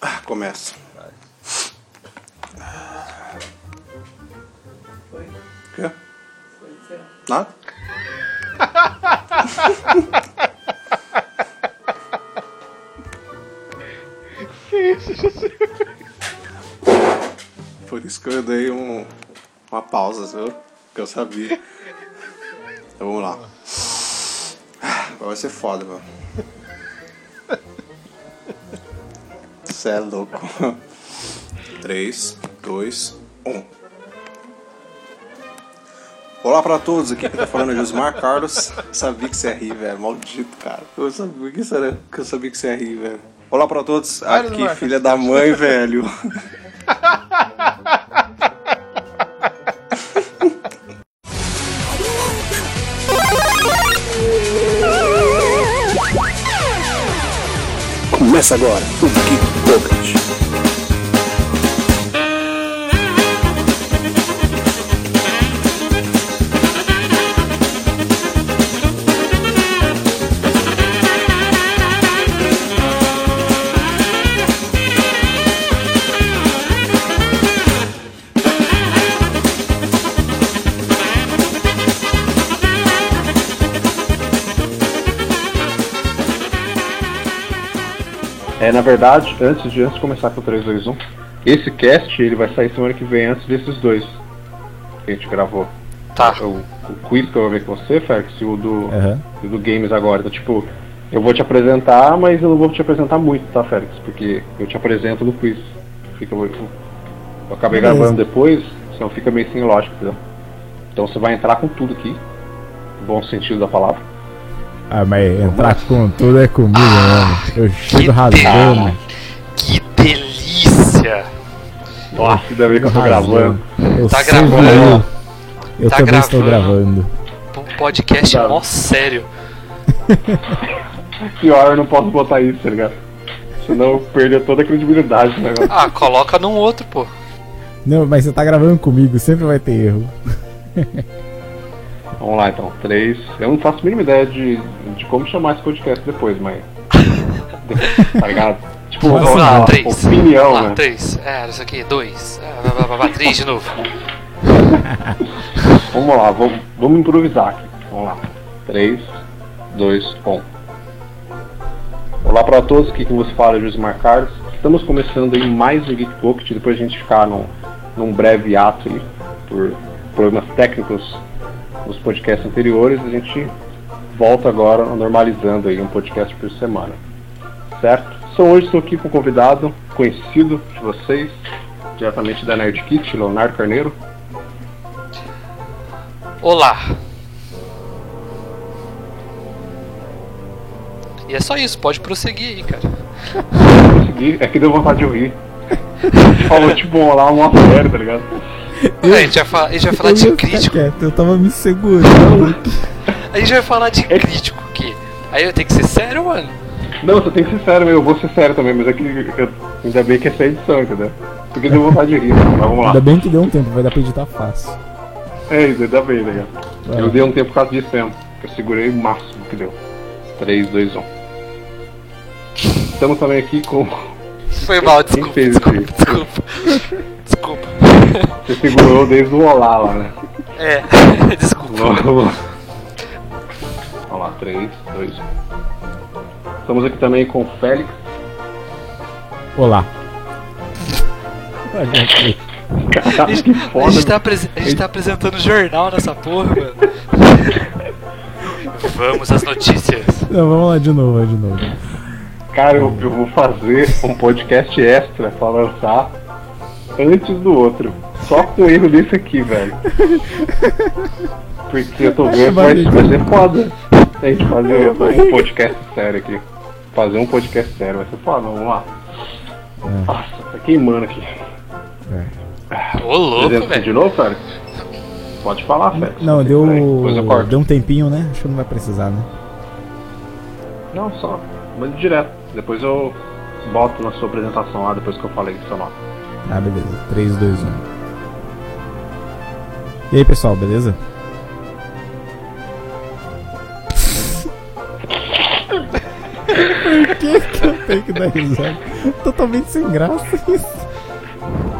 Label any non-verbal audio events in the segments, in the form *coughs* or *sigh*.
Ah, Começa. Foi? O quê? Foi, sei lá. Nada? Por isso que eu dei um, uma pausa, viu? Que eu sabia. Então vamos lá. Agora vai ser foda, mano. Você é louco. 3, 2, 1. Olá pra todos, aqui quem tá falando é Josmar Carlos. Sabia que você ia rir, velho. Maldito, cara. Eu sabia que, será que eu sabia que você ia rir, velho. Olá pra todos, aqui Josmar, filha da mãe, velho. Começa agora o Geek Pocket. É, na verdade, antes de, antes de começar com o 3, 2, 1, esse cast ele vai sair semana que vem antes desses dois que a gente gravou. Tá. O, o quiz que eu vou ver com você, Felix, e o do, e o do Games agora. Então, tipo, eu vou te apresentar, mas eu não vou te apresentar muito, tá, Felix? Porque eu te apresento no quiz. Fica, eu, eu acabei Beleza. gravando depois, senão fica meio sem lógica, entendeu? Então você vai entrar com tudo aqui, no bom sentido da palavra. Ah, mas entrar com tudo é comigo, Ah, mano. Eu chego rasgando. Que delícia! Nossa, ainda bem que eu tô gravando. Eu Tá gravando? eu. Eu Tá também estou gravando? gravando. Um podcast Tá. mó sério. *laughs* Pior, eu não posso botar isso, tá ligado? Senão eu perder toda a credibilidade do negócio. Ah, coloca num outro, pô. Não, mas você tá gravando comigo, sempre vai ter erro. *laughs* Vamos lá então, três. Eu não faço a mínima ideia de, de como chamar esse podcast depois, mas. *laughs* tá ligado? Tipo, Vamos lá, lá, três. opinião, Vamos lá, né? três. É, isso aqui, dois. É, blá, blá, blá, três de novo. *laughs* Vamos lá, vamos, vamos improvisar aqui. Vamos lá. 3, 2, 1. Olá para todos, aqui com você fala Josimar Carlos. Estamos começando aí mais um Geek Pocket, depois a gente ficar num, num breve ato aí, por problemas técnicos nos podcasts anteriores, a gente volta agora normalizando aí um podcast por semana. Certo? Então hoje estou aqui com um convidado conhecido de vocês, diretamente da Nerd Kit, Leonardo Carneiro. Olá. E é só isso, pode prosseguir aí, cara. consegui, é que deu vontade de gente *laughs* falou tipo olá uma série, tá ligado? É, a, gente vai falar, a gente vai falar Eu de crítico. quieto, eu tava me segurando. A gente vai falar de crítico aqui. Aí eu tenho que ser sério, mano. Não, você tem que ser sério, eu vou ser sério também, mas é que eu- ainda bem que essa é a edição, entendeu? Porque deu vontade de rir, mas vamos lá. Ainda bem que deu um tempo, vai dar pra editar fácil. É isso, ainda bem, tá ligado? Vai Eu dei um tempo por causa disso mesmo, que eu segurei o máximo que deu. 3, 2, 1. Estamos também aqui com. Foi mal, *laughs* Quem desculpa, fez desculpa, desculpa. *laughs* Desculpa. Você segurou desde o olá lá, né? É, *laughs* desculpa. Vamos lá. Vamos lá, 3, 2, 1. Estamos aqui também com o Félix. Olá. Cara, *laughs* que A foda, gente, tá a gente tá apresentando jornal nessa porra, mano. *laughs* Vamos às notícias. Não, vamos lá de novo, de novo. Cara, eu, eu vou fazer um podcast extra pra lançar antes do outro. Só com erro desse aqui, velho. Porque eu tô vendo que vai, vai ser foda. A gente fazer um, um podcast sério aqui. Fazer um podcast sério, vai ser foda, vamos lá. Nossa, tá queimando aqui. Ô, louco, Apresenta de velho. novo, Félix? Pode falar, Félix. Não, Peraí, Depois eu deu. corto. Deu um tempinho, né? Acho que não vai precisar, né? Não, só. Mande direto. Depois eu boto na sua apresentação lá, depois que eu falei seu nome. Ah, beleza. 3, 2, 1. E aí, pessoal, beleza? Por que que eu Tem que dar risada. Totalmente sem graça isso.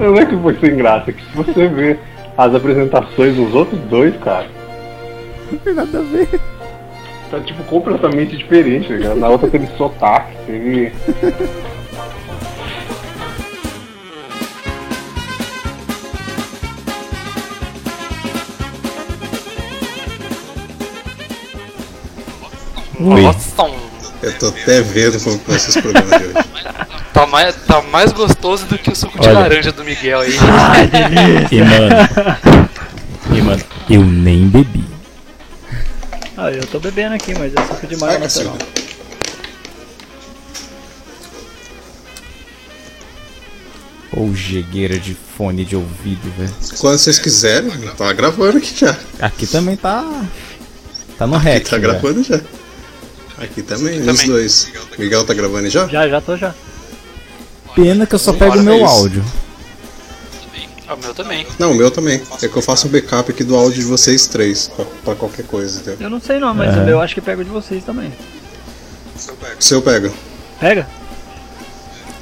Não é que foi sem graça, é que se você ver as apresentações dos outros dois, cara, Não tem nada a ver. tá tipo completamente diferente, ligado? Na outra teve sotaque, teve. Nossa, Eu tô até vendo como vai ser esse programa de hoje. tá mais, tá mais gostoso do que o suco de Olha. laranja do Miguel aí. *laughs* E mano. E mano, eu nem bebi. Ah, eu tô bebendo aqui, mas é suco de maio natural. Ou jegueira de fone de ouvido, velho. Quando vocês quiserem, tá gravando aqui já. Aqui também tá. Tá no Aqui rec. tá já. gravando já. Aqui também, os Também. dois. Miguel tá gravando já? Já, já tô já. Pena que eu só pego o meu Parabéns. áudio. Ah, o meu também. Não, o meu também. É que eu faço um backup aqui do áudio de vocês três, pra, pra qualquer coisa, entendeu? Eu não sei não, mas É. o meu acho que pego de vocês também. O seu eu pego. Pega?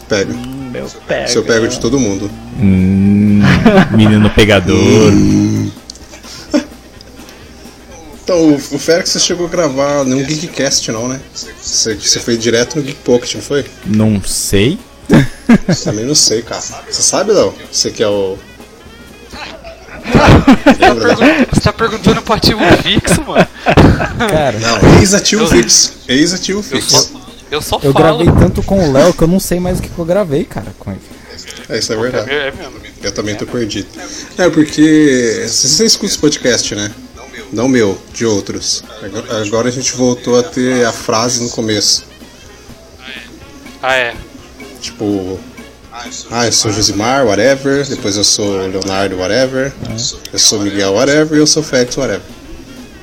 Pego. Hum, meu pega. O seu eu pego de todo mundo. Hum, menino pegador. Então, o, o Félix você chegou a gravar num Geekcast, não, né? Você, você foi direto no Geek Pocket, não foi? Não sei. Também não sei, cara. Você sabe, Léo? Você que é o. Lembra, né? Você tá perguntando pro ativo fixo, mano? Cara, Não, ex-ativo Eu- fixo. Ex-ativo Eu fixo. só, eu só eu falo. gravei tanto com o Léo que eu não sei mais o que, que eu gravei, cara, com ele. É, isso é É verdade. é mesmo. Eu também tô perdido. É, porque você escuta os podcasts, né? Não meu, de outros. Agora- a gente voltou a ter a frase no começo. Ah, é. Tipo, ah, eu sou Josimar, whatever. Depois eu sou Leonardo, whatever. Eu sou Miguel, whatever. E eu sou Félix, whatever.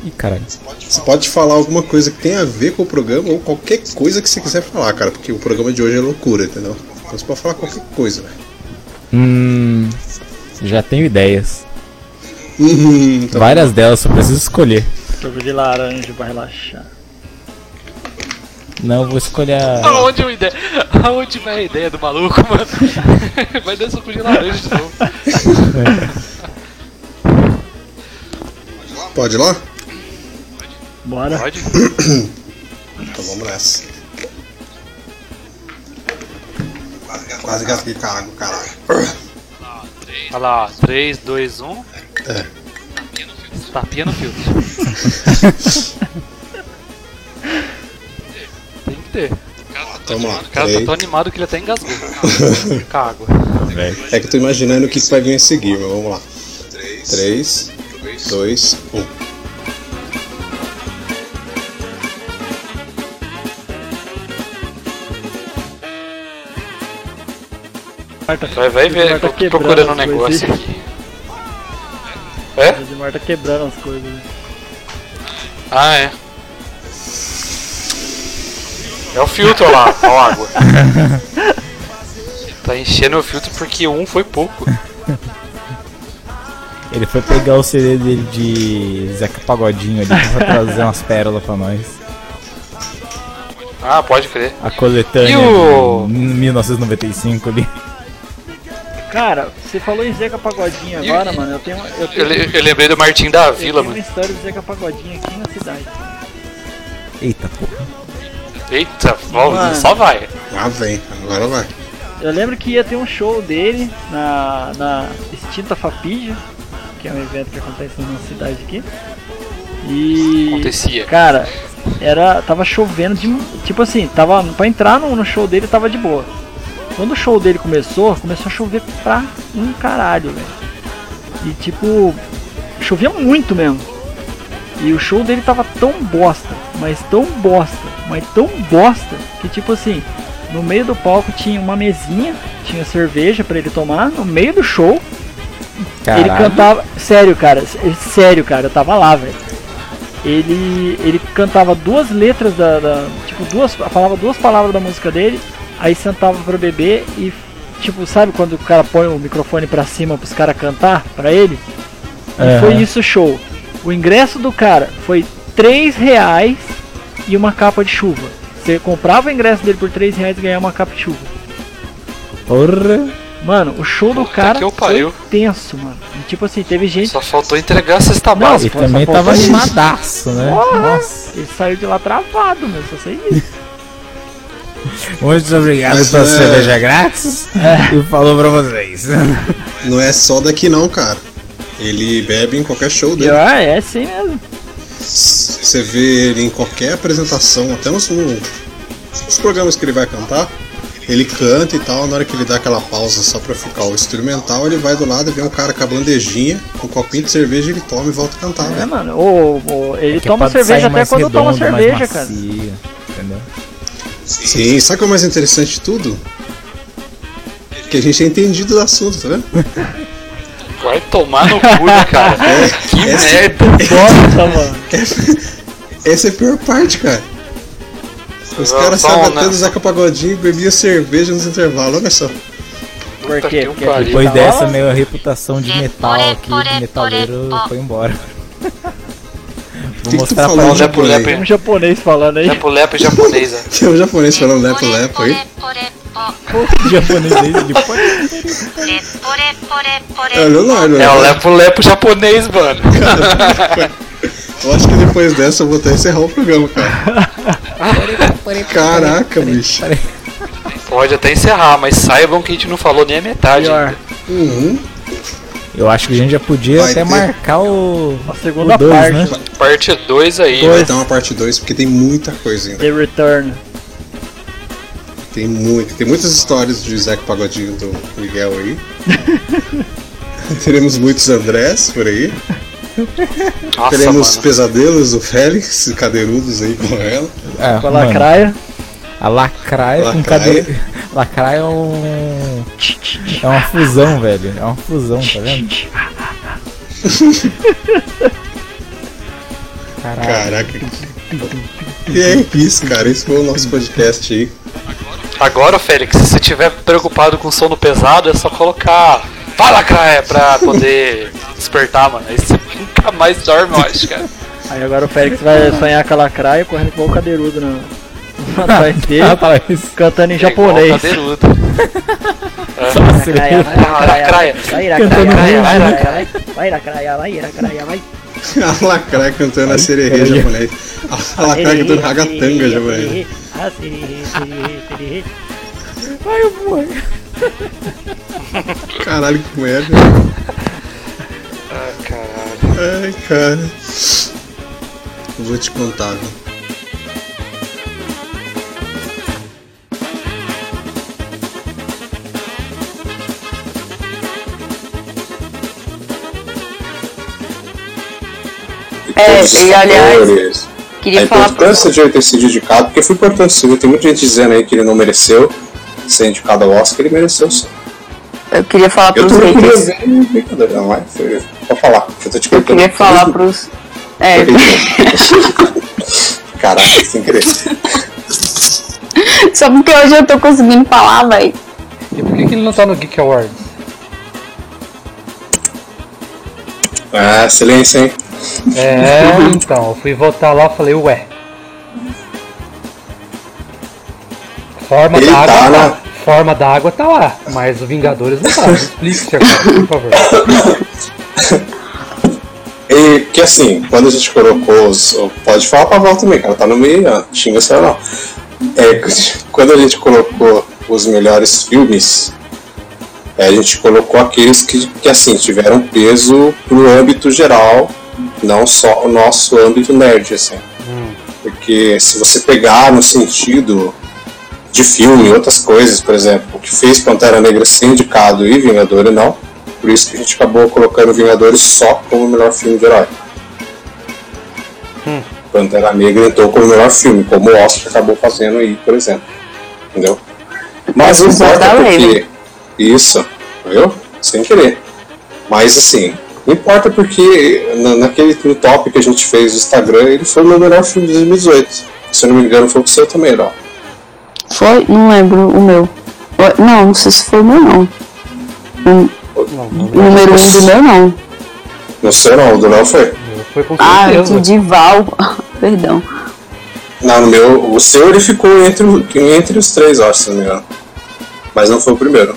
Ih, caralho. Você pode falar alguma coisa que tenha a ver com o programa ou qualquer coisa que você quiser falar, cara. Porque o programa de hoje é loucura, entendeu? Então você pode falar qualquer coisa, velho. Hum. Já tenho ideias. Uhum, tá Várias delas, só preciso escolher. Suco de laranja pra relaxar. Não, eu vou escolher a. Aonde, a ideia, aonde vai a ideia do maluco, mano? *laughs* Vai dar suco de laranja de novo. Pode ir lá? Bora. Pode? *coughs* Então vamos nessa. Quase gasguei com a água, caralho. Olha lá, ó. 3, 2, 1. É. Tapinha no filtro. Tem que ter. Vamos lá. O cara tá tão animado que ele até engasgou. *laughs* A água. É que eu tô imaginando o que que vai vir a seguir, mas vamos lá. 3, 2, 1. Marta, Vai, vai ver, eu tô procurando um negócio aqui. É? O Edmar tá quebrando as coisas. né? Ah, é. É o filtro, lá, ó a água. *laughs* Tá enchendo o filtro porque um foi pouco. Ele foi pegar o CD dele de Zeca Pagodinho ali pra trazer umas pérolas pra nós. Ah, pode crer. A coletânea E o- de 1995 ali. Cara, você falou em Zeca Pagodinho E- agora, mano. Eu tenho, eu Eu, tenho, le- eu lembrei do Martim da eu Vila, tenho uma mano. história do Zeca Pagodinho aqui na cidade. Eita porra. Eita, Mano. só vai. Ah, vem. Agora vai. Eu lembro que ia ter um show dele na, na extinta Fapija, que é um evento que acontece na nossa cidade aqui. E. Acontecia. Cara, era. tava chovendo de. Tipo assim, tava. Pra entrar no, no show dele tava de boa. Quando o show dele começou, começou a chover pra um caralho, velho. E tipo. Chovia muito mesmo. E o show dele tava tão bosta, mas tão bosta, mas tão bosta, que tipo assim, no meio do palco tinha uma mesinha, tinha cerveja pra ele tomar, no meio do show, ele Caralho. cantava. Sério, cara. Sério, cara, eu tava lá, velho. Ele. Ele cantava duas letras da. da- tipo, duas. Falava duas palavras da música dele, aí sentava pra beber e. Tipo, sabe quando o cara põe o microfone pra cima pros caras cantar pra ele? E Aham. foi isso o show. O ingresso do cara foi 3 reais e uma capa de chuva. Você comprava o ingresso dele por 3 reais e ganhava uma capchuva. Porra. Mano, o show do Puta cara que eu foi tenso, mano. E, tipo assim, teve gente. Só faltou entregar a cesta básica. E Só também tava animadaço, né? Porra! Nossa. Ele saiu de lá travado, meu. Só sei isso. Muito obrigado Mas pela é- cerveja grátis. E falou pra vocês. *laughs* Não é só daqui não, cara. Ele bebe em qualquer show dele. Ah, é assim mesmo. Você vê ele em qualquer apresentação, até nos, no- nos programas que ele vai cantar, ele canta e tal, na hora que ele dá aquela pausa só pra ficar o instrumental, ele vai do lado e vê um cara com a bandejinha, com um copinho de cerveja, ele toma e volta a cantar, É, velho. mano. O, o- ele Que toma pode cerveja até quando toma redondo, mais cerveja, cara. macio, Entendeu? Sim, sabe o que é o mais interessante de tudo? Que a gente é entendido do assunto, tá vendo? Vai tomar no cu, né, cara? que essa- merda. *laughs* Nossa, mano. Essa é a pior parte, cara. Os caras sabem né? até do Zeca Pagodinho e bebia cerveja nos intervalos, olha só. Por quê? que Porque. Depois Tá dessa, minha reputação de metal aqui, de metaleiro, foi embora. *laughs* Vou mostrar pra Lepo, japonês? lepo, Tem um japonês falando aí. lepo, lepo japonesa. *laughs* Tem um japonês falando lepo-lepo aí. o japonês dele depois. *laughs* É o Leonardo, né? É o lepo, lepo japonês, mano. *laughs* Eu acho que depois dessa eu vou até encerrar o programa, cara. Caraca, bicho. Pode até encerrar, mas saibam que a gente não falou nem a metade. Pior. Uhum. Eu acho que a gente já podia Vai até ter. marcar o. A segunda o dois, parte. né? Parte 2 aí. Vai ter uma parte 2 porque tem muita coisa ainda. The Return. Tem muito, tem muitas histórias de Zeca Pagodinho do Miguel aí. *laughs* Teremos muitos Andrés por aí. Nossa, Teremos mano. pesadelos do Félix, cadeirudos aí com ela. É, Com a mano, lacraia. A lacraia com Lacraia. Lacraia é um. É uma fusão, velho. É uma fusão, tá vendo? Caralho. Caraca. E é isso, cara. Esse foi o nosso podcast aí. Agora, Félix, se você tiver preocupado com sono pesado, é só colocar. Fala, Craia, pra poder *laughs* despertar, mano. Aí você nunca mais dorme, eu acho, cara. Aí agora o Félix vai sonhar com a lacraia correndo igual o cadeirudo na, atrás dele, Ah, isso. cantando em É japonês. vai, Ah, lacraia. Vai, Cantando lacraia, vai, música. lacraia, vai, lacraia, vai, lacraia, vai. A Lacraia cantando a sererê japonês. A Lacraia cantando ragatanga japonês. Ah, sererê, sererê, sererê. Vai, eu vou. Caralho, que merda. Ah, caralho. Ai, cara. Vou te contar, viu? É, e aliás, queria a falar importância de ele ter sido indicado, porque foi importante, viu, tem muita gente dizendo aí que ele não mereceu ser indicado ao Oscar, ele mereceu sim. eu queria falar Eu pros haters. ver, brincadeira, não vai, foi, pode falar, eu tô te Eu queria falar pros. É, *laughs* Caraca, sem querer. só porque hoje eu tô conseguindo falar, véi. E por que, que ele não tá no Geek Awards? Ah, silêncio, hein? É, *laughs* então, eu fui votar lá e falei, ué. Forma Ele da tá água na- tá, forma da água tá lá, mas o Vingadores não tá. *laughs* Explique-se agora, por favor. E que assim, quando a gente colocou os. Pode falar pra volta também, cara, tá no meio, xinga só não. É, *laughs* quando a gente colocou os melhores filmes, é, a gente colocou aqueles que, que assim, tiveram peso pro âmbito geral, não só o nosso âmbito nerd, assim. Porque se você pegar no sentido de filme e outras coisas, por exemplo, o que fez Pantera Negra ser indicado e Vingadores não, por isso que a gente acabou colocando Vingadores só como o melhor filme de herói. Pantera Negra entrou como o melhor filme, como o Oscar acabou fazendo aí, por exemplo. Entendeu? Mas não importa Exatamente. porque. Isso, viu? Sem querer. Mas assim, não importa porque na, naquele no top que a gente fez no Instagram, ele foi o meu melhor filme de 2018. Se eu não me engano, foi o seu também, não. Foi? Não lembro o meu. Não, não sei se foi o meu, não. O o número um do meu, não. No seu não, o do Léo foi. Foi com Ah, certeza. que de Val. *laughs* Perdão. Não, no meu. O seu ele ficou entre, o- entre os três, acho, se não me engano. Mas não foi o primeiro.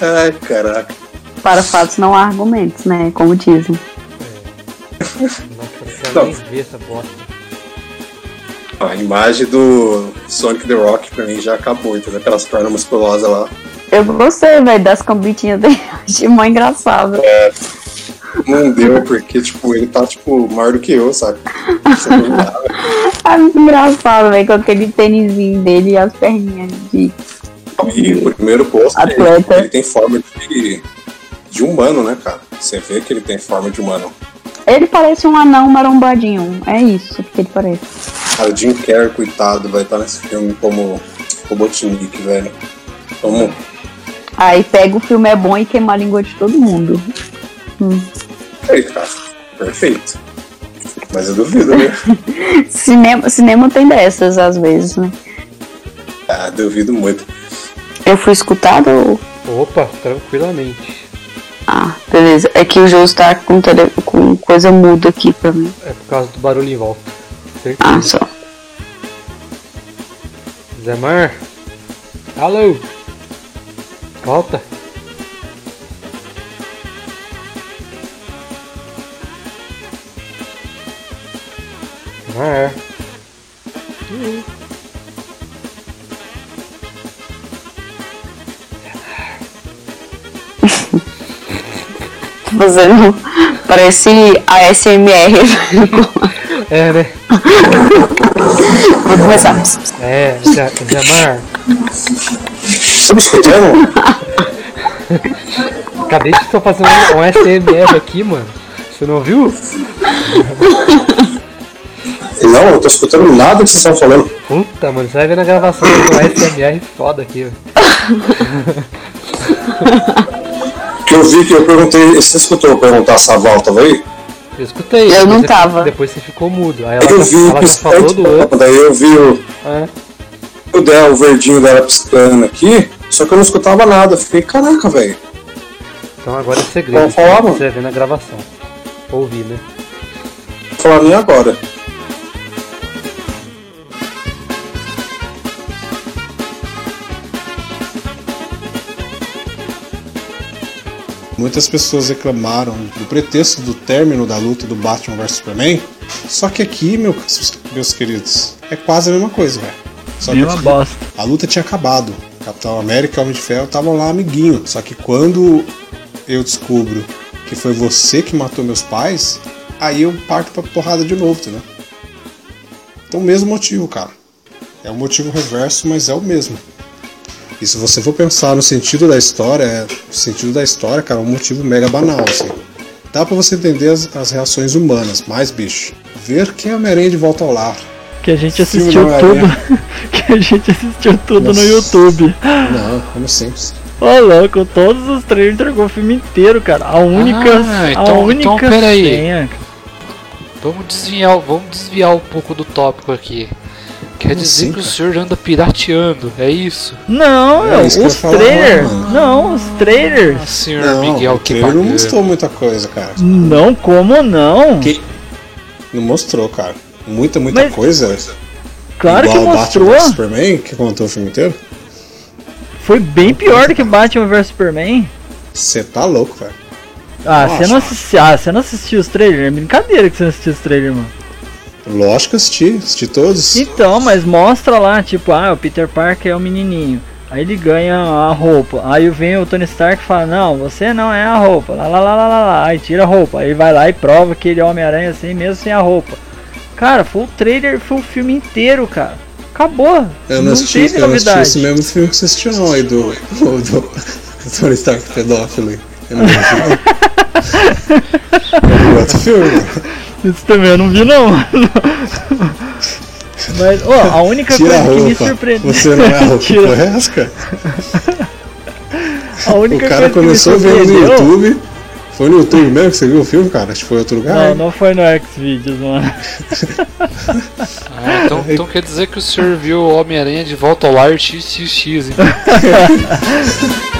Ai, caraca. Para fatos não há argumentos, né? Como dizem. Nossa, não quero Não. nem ver essa bosta. A imagem do Sonic the Rock pra mim já acabou, entendeu? Aquelas pernas musculosas lá. Eu gostei, velho, das cambitinhas dele. *laughs* Achei mó engraçado. Não deu porque, tipo, ele tá, tipo, maior do que eu, sabe? *laughs* É muito engraçado, velho, com aquele tênisinho dele e as perninhas de. *laughs* E o primeiro posto, ele, Atleta. ele tem forma de, de humano, né, cara? Você vê que ele tem forma de humano. Ele parece um anão marombadinho. É isso que ele parece. Cara, o Jim Carrey, coitado, vai estar nesse filme como Robotnik, velho. Como Aí pega o filme é bom e queima a língua de todo mundo. perfeito, cara. Perfeito. Mas eu duvido, né? *laughs* Cinema, cinema tem dessas às vezes, né? Ah, duvido muito. Eu fui escutado ou. Opa, tranquilamente. Ah, beleza. É que o João tá com, tele... com coisa muda aqui pra mim. É por causa do barulho em volta. Certeza. Ah, só. Zé Mar? Alô? Volta. Mar. Tô fazendo. Parece ASMR. É, né? Vou começar. É, Zé, Zé Mar. Você me escutando? Acabei de estar fazendo um SMR aqui, mano. Você não viu? Não, eu tô escutando nada que vocês estão falando. Puta, mano, você vai ver na gravação do SMR foda aqui, velho. *laughs* Que eu vi que eu perguntei. Você escutou eu perguntar se a Val tava aí? Eu escutei. Eu não você- tava. Depois você ficou mudo. Aí ela, Eu já- vi ela falou do outro. Daí eu vi o, É. o verdinho dela piscando aqui, só que eu não escutava nada. Eu Fiquei, caraca, velho. Então agora é segredo. Vamos falar, mano? Você ver na gravação. Ouvir, né? Vou falar nem agora. Muitas pessoas reclamaram do pretexto do término da luta do Batman vs Superman. Só que aqui, meu- meus queridos, é quase a mesma coisa, velho. Só que aqui, bosta. a luta tinha acabado. Capitão América e Homem de Ferro estavam lá amiguinho. Só que quando eu descubro que foi você que matou meus pais, aí eu parto pra porrada de novo, entendeu? Então, o mesmo motivo, cara. É um motivo reverso, mas é o mesmo. E se você for pensar no sentido da história, é, o sentido da história, cara, é um motivo mega banal, assim. Dá pra você entender as, as reações humanas, mas, bicho, ver que é Homem-Aranha de volta ao lar. Que a gente Filme assistiu tudo. *laughs* que a gente assistiu tudo Nossa. no YouTube. Não, como assim? Ô louco, todos os trailers entregou o filme inteiro, cara. A única. Ah, então- a única então peraí. senha. Vamos desviar, vamos desviar um pouco do tópico aqui. Quer Como dizer assim, que o senhor anda pirateando, é isso? Não, É meu, isso que os trailers. Não, os trailers. Ah, senhor Não, Miguel o que trailer não mostrou muita coisa, cara. Não, como não? Que- Não mostrou, cara. Muita, muita Mas- coisa. Claro que Igual mostrou. Batman vs Superman, que contou o filme inteiro. Foi bem pior do que Batman vs Superman. Você tá louco, velho. Ah, você não assistiu. Ah, você não assistiu os trailers? É brincadeira que você não assistiu os trailers, mano. Lógico que assisti, assisti todos. Então, mas mostra lá, tipo, ah, o Peter Parker é o menininho. Aí ele ganha a roupa. Aí vem o Tony Stark e fala, não, você não é a roupa. Lá, lá, lá, lá, lá, lá. Aí tira a roupa. Aí vai lá e prova que ele é Homem-Aranha assim, mesmo sem a roupa. Cara, foi o trailer, foi o filme inteiro, cara. Acabou. Eu não, assisti, teve eu não assisti novidade. esse mesmo filme que você assistiu, não, aí do, do, do, *laughs* Tony Stark pedófilo. Eu não assisti, não. Vi *laughs* outro filme, mano. Isso também eu não vi, não. Mas, ó, a única Tira a coisa que me roupa. surpreendeu. Você não é a roupa? A O única cara coisa começou que me vendo no YouTube, Foi no YouTube mesmo que você viu o filme, cara? Acho que foi em outro lugar. Não, hein? não foi no Xvideos, mano. Ah, então, então quer dizer que o senhor viu o Homem-Aranha de volta ao lar XXX, então. *laughs*